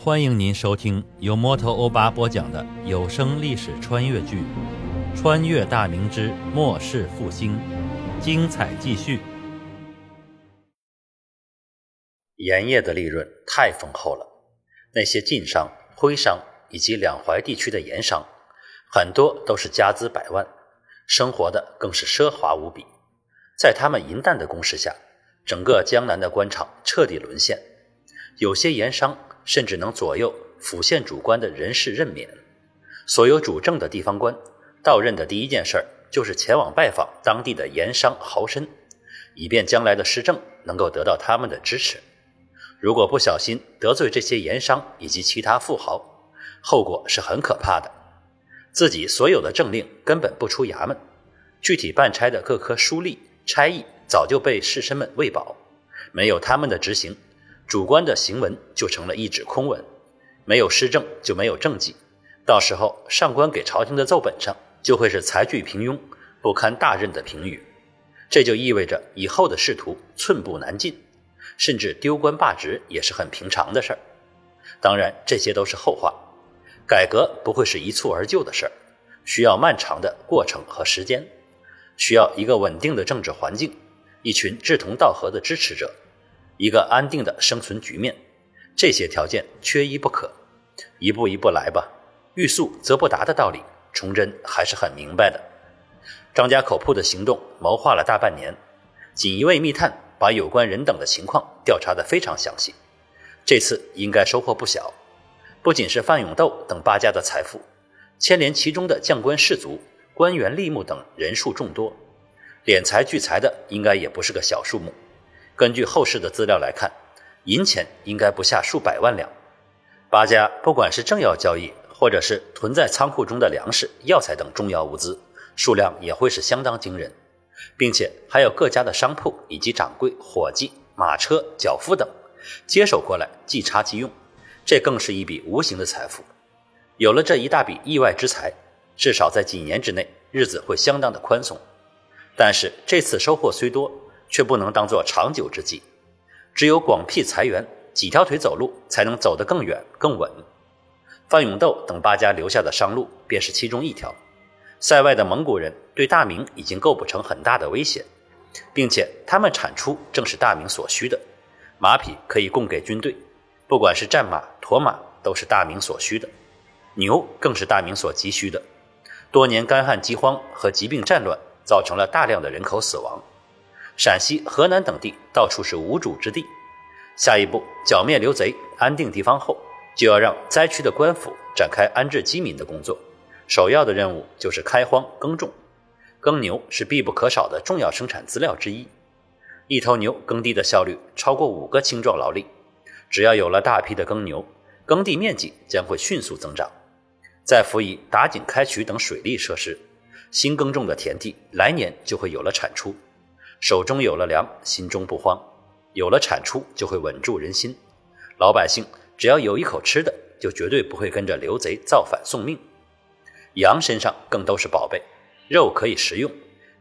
欢迎您收听由摩托欧巴播讲的有声历史穿越剧《穿越大明之末世复兴》，精彩继续。盐业的利润太丰厚了，那些晋商、徽商以及两淮地区的盐商，很多都是家资百万，生活的更是奢华无比。在他们银弹的攻势下，整个江南的官场彻底沦陷，有些盐商。甚至能左右府县主官的人事任免。所有主政的地方官到任的第一件事儿，就是前往拜访当地的盐商豪绅，以便将来的施政能够得到他们的支持。如果不小心得罪这些盐商以及其他富豪，后果是很可怕的。自己所有的政令根本不出衙门，具体办差的各科书吏差役早就被士绅们喂饱，没有他们的执行。主观的行文就成了一纸空文，没有施政就没有政绩，到时候上官给朝廷的奏本上就会是才具平庸、不堪大任的评语，这就意味着以后的仕途寸步难进，甚至丢官罢职也是很平常的事儿。当然，这些都是后话，改革不会是一蹴而就的事儿，需要漫长的过程和时间，需要一个稳定的政治环境，一群志同道合的支持者。一个安定的生存局面，这些条件缺一不可。一步一步来吧，欲速则不达的道理，崇祯还是很明白的。张家口铺的行动谋划了大半年，锦衣卫密探把有关人等的情况调查得非常详细。这次应该收获不小，不仅是范永斗等八家的财富，牵连其中的将官士族、官员吏目等人数众多，敛财聚财的应该也不是个小数目。根据后世的资料来看，银钱应该不下数百万两。八家不管是政要交易，或者是囤在仓库中的粮食、药材等重要物资，数量也会是相当惊人，并且还有各家的商铺以及掌柜、伙计、马车、脚夫等接手过来，即插即用，这更是一笔无形的财富。有了这一大笔意外之财，至少在几年之内，日子会相当的宽松。但是这次收获虽多，却不能当做长久之计，只有广辟财源，几条腿走路，才能走得更远更稳。范永斗等八家留下的商路便是其中一条。塞外的蒙古人对大明已经构不成很大的威胁，并且他们产出正是大明所需的，马匹可以供给军队，不管是战马、驼马，都是大明所需的，牛更是大明所急需的。多年干旱饥荒和疾病战乱，造成了大量的人口死亡。陕西、河南等地到处是无主之地。下一步剿灭刘贼、安定地方后，就要让灾区的官府展开安置饥民的工作。首要的任务就是开荒耕种。耕牛是必不可少的重要生产资料之一。一头牛耕地的效率超过五个青壮劳力。只要有了大批的耕牛，耕地面积将会迅速增长。再辅以打井、开渠等水利设施，新耕种的田地来年就会有了产出。手中有了粮，心中不慌，有了产出就会稳住人心。老百姓只要有一口吃的，就绝对不会跟着刘贼造反送命。羊身上更都是宝贝，肉可以食用，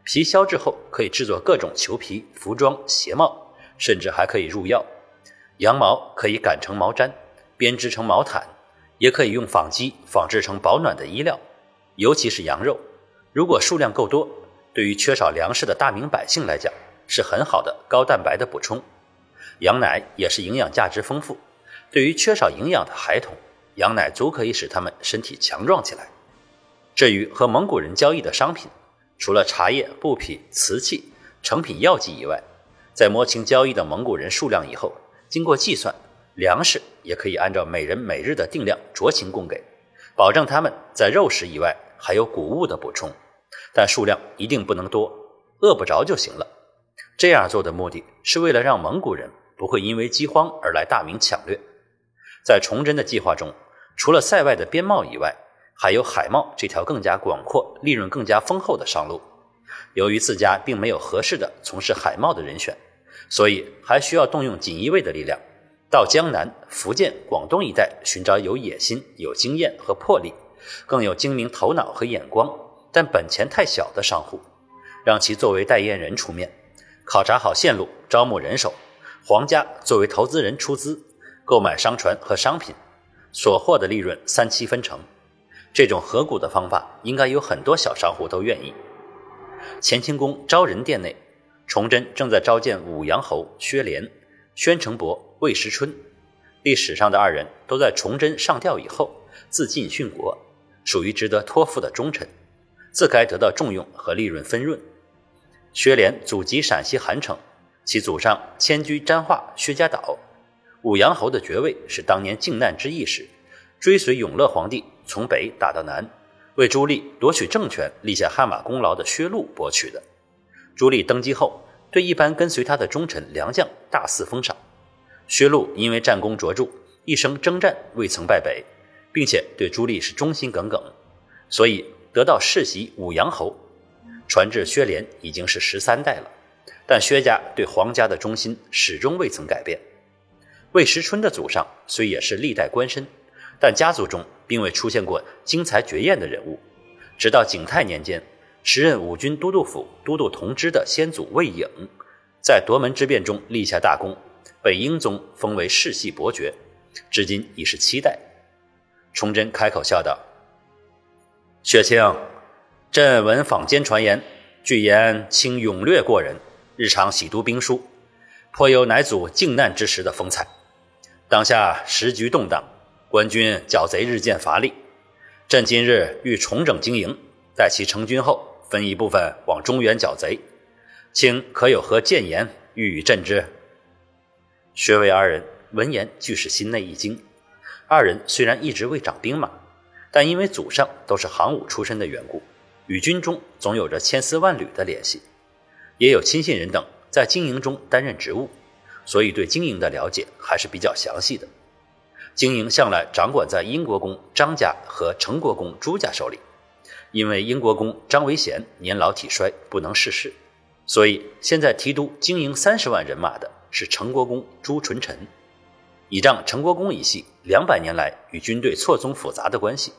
皮削之后可以制作各种裘皮、服装、鞋帽，甚至还可以入药。羊毛可以擀成毛毡，编织成毛毯，也可以用纺机纺织成保暖的衣料。尤其是羊肉，如果数量够多。对于缺少粮食的大明百姓来讲，是很好的高蛋白的补充。羊奶也是营养价值丰富。对于缺少营养的孩童，羊奶足可以使他们身体强壮起来。至于和蒙古人交易的商品，除了茶叶、布匹、瓷器、成品药剂以外，在摸清交易的蒙古人数量以后，经过计算，粮食也可以按照每人每日的定量酌情供给，保证他们在肉食以外还有谷物的补充。但数量一定不能多，饿不着就行了。这样做的目的是为了让蒙古人不会因为饥荒而来大明抢掠。在崇祯的计划中，除了塞外的边贸以外，还有海贸这条更加广阔、利润更加丰厚的商路。由于自家并没有合适的从事海贸的人选，所以还需要动用锦衣卫的力量，到江南、福建、广东一带寻找有野心、有经验和魄力，更有精明头脑和眼光。但本钱太小的商户，让其作为代言人出面，考察好线路，招募人手。皇家作为投资人出资，购买商船和商品，所获的利润三七分成。这种合股的方法，应该有很多小商户都愿意。乾清宫昭仁殿内，崇祯正在召见武阳侯薛廉、宣城伯魏时春。历史上的二人都在崇祯上吊以后自尽殉国，属于值得托付的忠臣，自该得到重用和利润分润。薛连祖籍陕西韩城，其祖上迁居沾化薛家岛。武阳侯的爵位是当年靖难之役时，追随永乐皇帝从北打到南。为朱棣夺取政权立下汗马功劳的薛禄博取的。朱棣登基后，对一般跟随他的忠臣良将大肆封赏。薛禄因为战功卓著，一生征战未曾败北，并且对朱棣是忠心耿耿，所以得到世袭武阳侯。传至薛廉已经是十三代了，但薛家对皇家的忠心始终未曾改变。魏时春的祖上虽也是历代官绅。但家族中并未出现过惊才绝艳的人物，直到景泰年间，时任五军都督府都督同知的先祖魏颖，在夺门之变中立下大功，被英宗封为世系伯爵，至今已是七代。崇祯开口笑道：“雪清，朕闻坊间传言，据言卿勇略过人，日常喜读兵书，颇有乃祖靖难之时的风采。当下时局动荡。”官军剿贼日渐乏力，朕今日欲重整经营，待其成军后，分一部分往中原剿贼，卿可有何谏言，欲与朕之？薛魏二人闻言俱是心内一惊。二人虽然一直未掌兵马，但因为祖上都是行伍出身的缘故，与军中总有着千丝万缕的联系，也有亲信人等在经营中担任职务，所以对经营的了解还是比较详细的。经营向来掌管在英国公张家和成国公朱家手里，因为英国公张维贤年老体衰，不能事事，所以现在提督经营三十万人马的是成国公朱纯臣。倚仗陈国公一系两百年来与军队错综复杂的关系，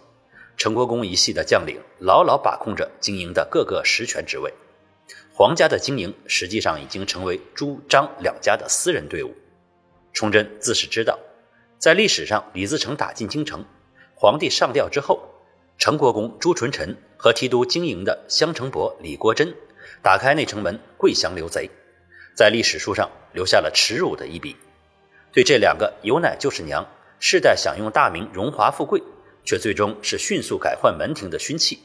陈国公一系的将领牢牢把控着经营的各个实权职位。皇家的经营实际上已经成为朱张两家的私人队伍。崇祯自是知道。在历史上，李自成打进京城，皇帝上吊之后，陈国公朱纯臣和提督经营的襄城伯李国珍打开内城门跪降刘贼，在历史书上留下了耻辱的一笔。对这两个有奶就是娘、世代享用大明荣华富贵，却最终是迅速改换门庭的勋戚，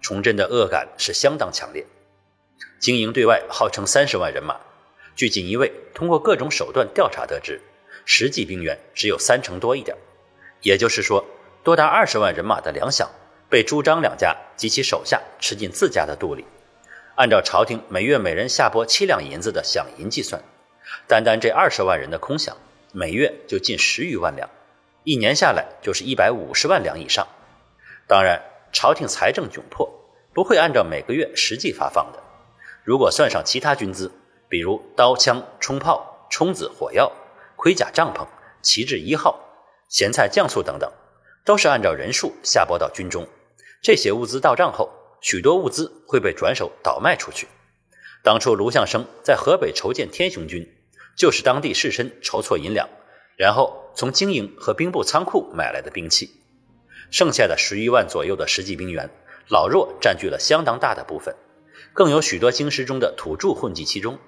崇祯的恶感是相当强烈。经营对外号称三十万人马，据锦衣卫通过各种手段调查得知。实际兵员只有三成多一点，也就是说，多达二十万人马的粮饷被朱张两家及其手下吃进自家的肚里。按照朝廷每月每人下拨七两银子的饷银计算，单单这二十万人的空饷，每月就近十余万两，一年下来就是一百五十万两以上。当然，朝廷财政窘迫，不会按照每个月实际发放的。如果算上其他军资，比如刀枪、冲炮、冲子、火药。盔甲、帐篷、旗帜、一号、咸菜、酱醋等等，都是按照人数下拨到军中。这些物资到账后，许多物资会被转手倒卖出去。当初卢象升在河北筹建天雄军，就是当地士绅筹措银两，然后从经营和兵部仓库买来的兵器。剩下的十余万左右的实际兵员，老弱占据了相当大的部分，更有许多京师中的土著混迹其中。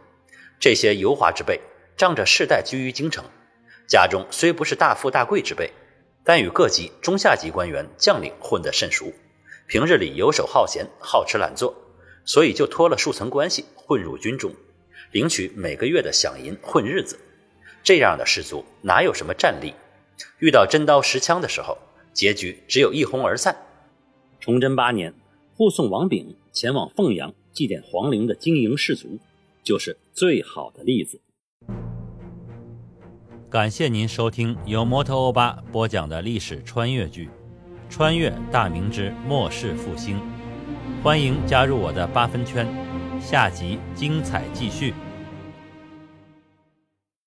这些油滑之辈。仗着世代居于京城，家中虽不是大富大贵之辈，但与各级中下级官员将领混得甚熟，平日里游手好闲、好吃懒做，所以就托了数层关系混入军中，领取每个月的饷银混日子。这样的士卒哪有什么战力？遇到真刀实枪的时候，结局只有一哄而散。崇祯八年，护送王炳前往凤阳祭奠皇陵的经营士卒，就是最好的例子。感谢您收听由摩托欧巴播讲的历史穿越剧《穿越大明之末世复兴》，欢迎加入我的八分圈，下集精彩继续。